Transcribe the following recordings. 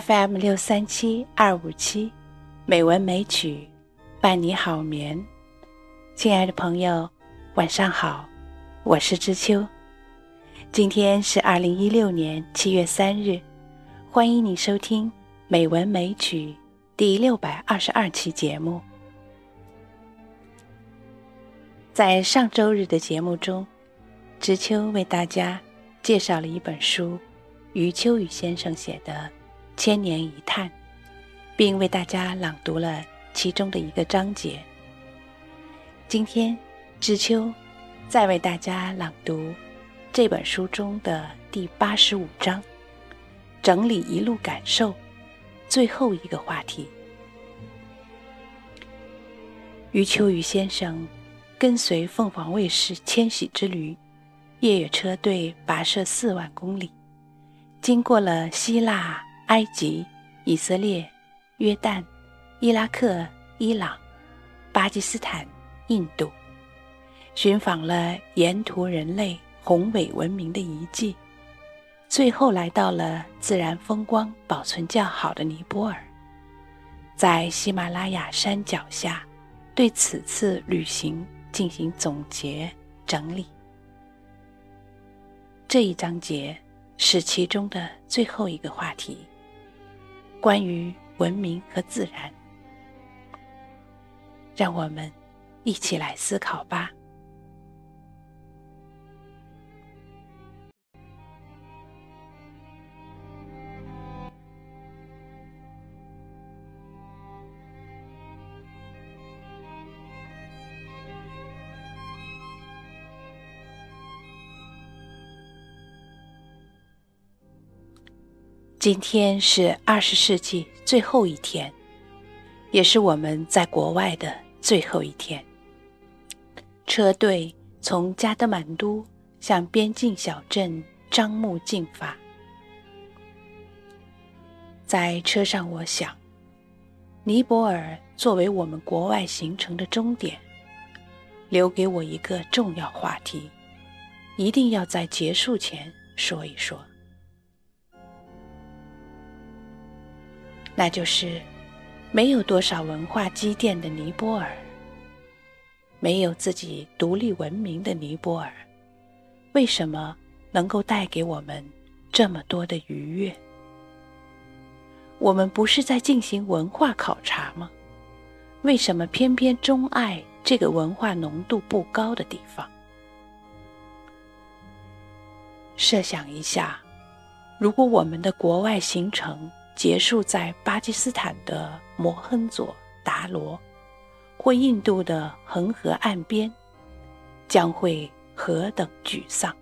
FM 六三七二五七，美文美曲伴你好眠。亲爱的朋友，晚上好，我是知秋。今天是二零一六年七月三日，欢迎你收听《美文美曲》第六百二十二期节目。在上周日的节目中，知秋为大家介绍了一本书，余秋雨先生写的《千年一叹》，并为大家朗读了其中的一个章节。今天，知秋再为大家朗读这本书中的第八十五章，整理一路感受，最后一个话题。余秋雨先生。跟随凤凰卫视迁徙之旅，越野车队跋涉四万公里，经过了希腊、埃及、以色列、约旦、伊拉克、伊朗、巴基斯坦、印度，寻访了沿途人类宏伟文明的遗迹，最后来到了自然风光保存较好的尼泊尔，在喜马拉雅山脚下，对此次旅行。进行总结整理。这一章节是其中的最后一个话题，关于文明和自然。让我们一起来思考吧。今天是二十世纪最后一天，也是我们在国外的最后一天。车队从加德满都向边境小镇樟木进发。在车上，我想，尼泊尔作为我们国外行程的终点，留给我一个重要话题，一定要在结束前说一说。那就是没有多少文化积淀的尼泊尔，没有自己独立文明的尼泊尔，为什么能够带给我们这么多的愉悦？我们不是在进行文化考察吗？为什么偏偏钟爱这个文化浓度不高的地方？设想一下，如果我们的国外行程，结束在巴基斯坦的摩亨佐达罗，或印度的恒河岸边，将会何等沮丧？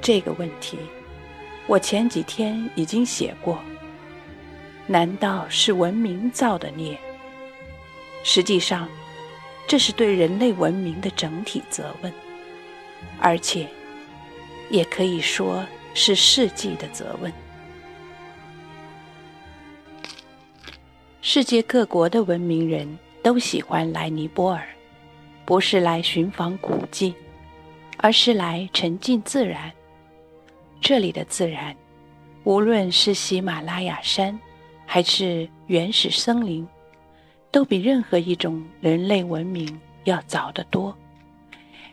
这个问题，我前几天已经写过。难道是文明造的孽？实际上，这是对人类文明的整体责问，而且。也可以说是世纪的责问。世界各国的文明人都喜欢来尼泊尔，不是来寻访古迹，而是来沉浸自然。这里的自然，无论是喜马拉雅山，还是原始森林，都比任何一种人类文明要早得多。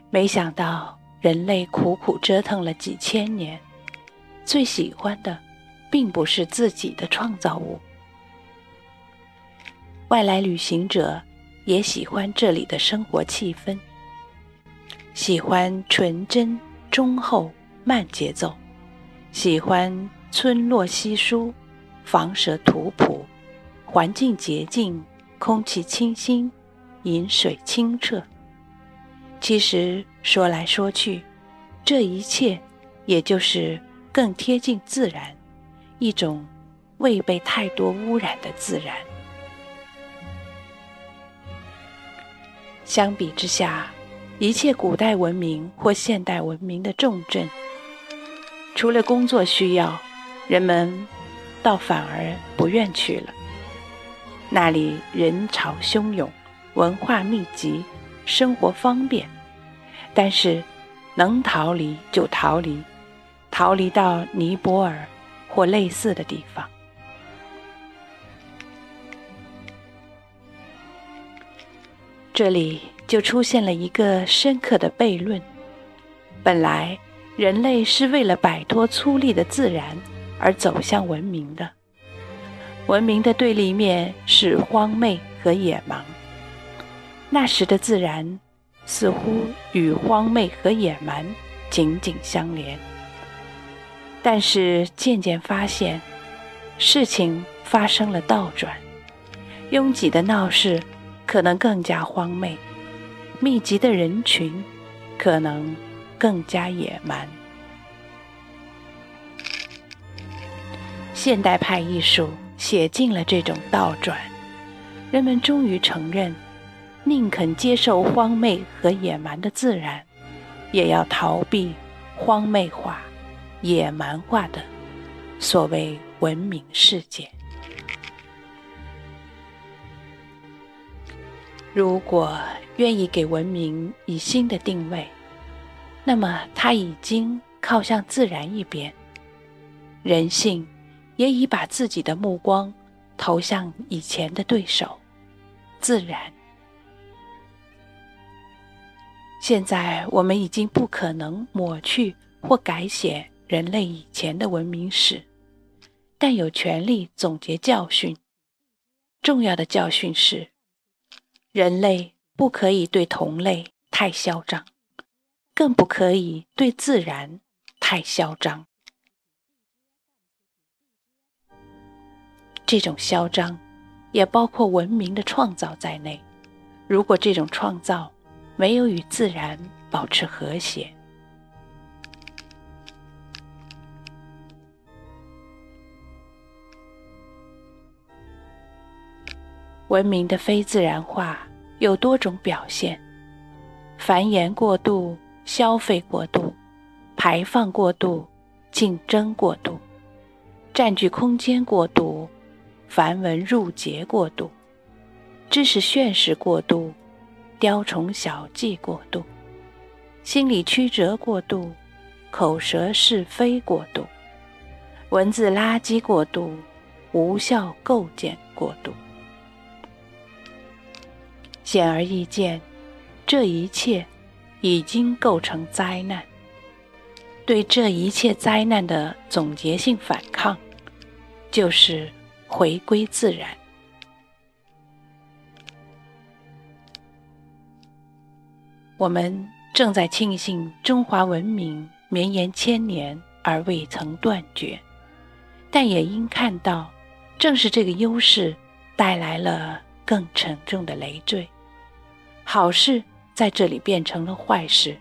没想到。人类苦苦折腾了几千年，最喜欢的，并不是自己的创造物。外来旅行者也喜欢这里的生活气氛，喜欢纯真、忠厚、慢节奏，喜欢村落稀疏、房舍土朴、环境洁净、空气清新、饮水清澈。其实说来说去，这一切也就是更贴近自然，一种未被太多污染的自然。相比之下，一切古代文明或现代文明的重镇，除了工作需要，人们倒反而不愿去了。那里人潮汹涌，文化密集。生活方便，但是能逃离就逃离，逃离到尼泊尔或类似的地方。这里就出现了一个深刻的悖论：本来人类是为了摆脱粗粝的自然而走向文明的，文明的对立面是荒昧和野蛮。那时的自然似乎与荒昧和野蛮紧紧相连，但是渐渐发现，事情发生了倒转，拥挤的闹市。可能更加荒媚，密集的人群可能更加野蛮。现代派艺术写尽了这种倒转，人们终于承认，宁肯接受荒媚和野蛮的自然，也要逃避荒媚化、野蛮化的所谓文明世界。如果愿意给文明以新的定位，那么它已经靠向自然一边，人性也已把自己的目光投向以前的对手——自然。现在我们已经不可能抹去或改写人类以前的文明史，但有权利总结教训。重要的教训是。人类不可以对同类太嚣张，更不可以对自然太嚣张。这种嚣张也包括文明的创造在内。如果这种创造没有与自然保持和谐，文明的非自然化有多种表现：繁衍过度、消费过度、排放过度、竞争过度、占据空间过度、繁文缛节过度、知识炫示过度、雕虫小技过度、心理曲折过度、口舌是非过度、文字垃圾过度、无效构建过度。显而易见，这一切已经构成灾难。对这一切灾难的总结性反抗，就是回归自然。我们正在庆幸中华文明绵延千年而未曾断绝，但也应看到，正是这个优势带来了更沉重的累赘。好事在这里变成了坏事，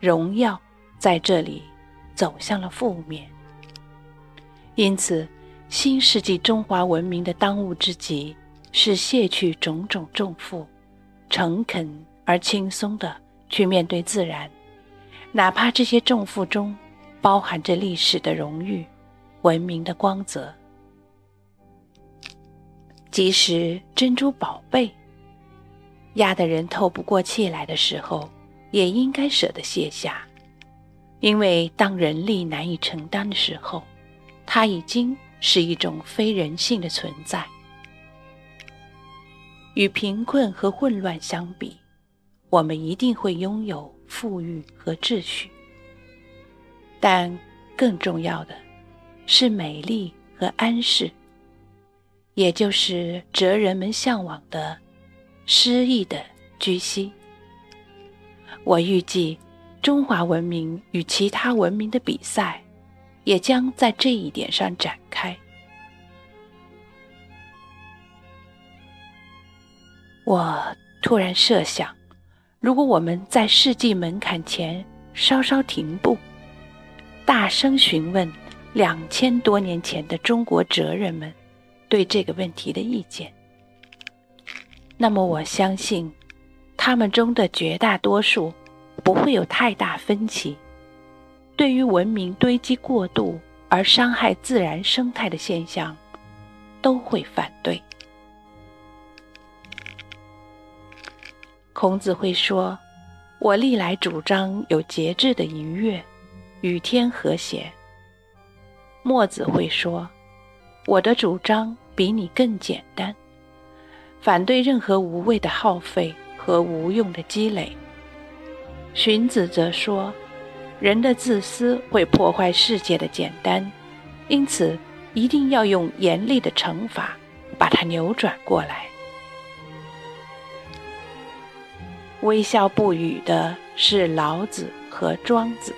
荣耀在这里走向了负面。因此，新世纪中华文明的当务之急是卸去种种重负，诚恳而轻松的去面对自然，哪怕这些重负中包含着历史的荣誉、文明的光泽，即使珍珠宝贝。压得人透不过气来的时候，也应该舍得卸下，因为当人力难以承担的时候，它已经是一种非人性的存在。与贫困和混乱相比，我们一定会拥有富裕和秩序，但更重要的是美丽和安适，也就是哲人们向往的。诗意的居息。我预计，中华文明与其他文明的比赛，也将在这一点上展开。我突然设想，如果我们在世纪门槛前稍稍停步，大声询问两千多年前的中国哲人们对这个问题的意见。那么我相信，他们中的绝大多数不会有太大分歧。对于文明堆积过度而伤害自然生态的现象，都会反对。孔子会说：“我历来主张有节制的愉悦，与天和谐。墨子会说：“我的主张比你更简单，反对任何无谓的耗费和无用的积累。”荀子则说：“人的自私会破坏世界的简单，因此一定要用严厉的惩罚把它扭转过来。”微笑不语的是老子和庄子，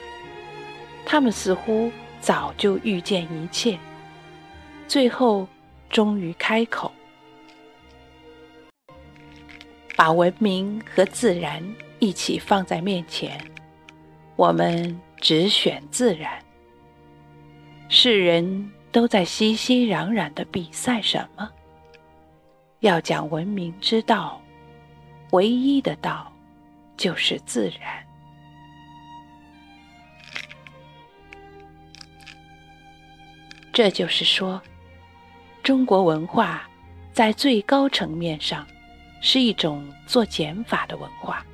他们似乎早就预见一切，最后终于开口，把文明和自然一起放在面前，我们只选自然。世人都在熙熙攘攘的比赛什么？要讲文明之道，唯一的道。就是自然。这就是说，中国文化在最高层面上是一种做减法的文化，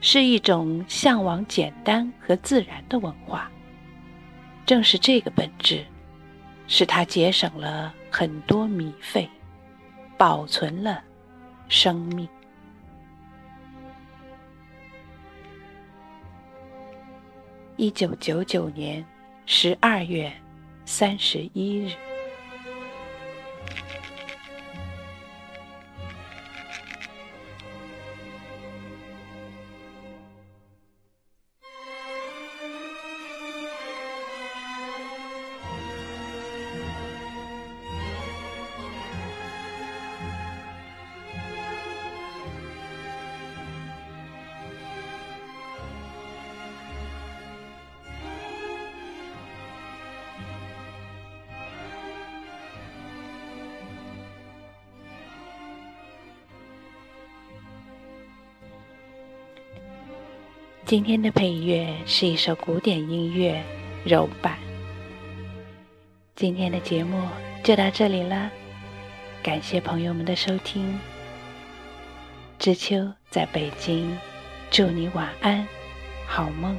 是一种向往简单和自然的文化。正是这个本质，使它节省了很多米费，保存了生命。一九九九年十二月三十一日。今天的配乐是一首古典音乐柔板。今天的节目就到这里了，感谢朋友们的收听。知秋在北京，祝你晚安，好梦。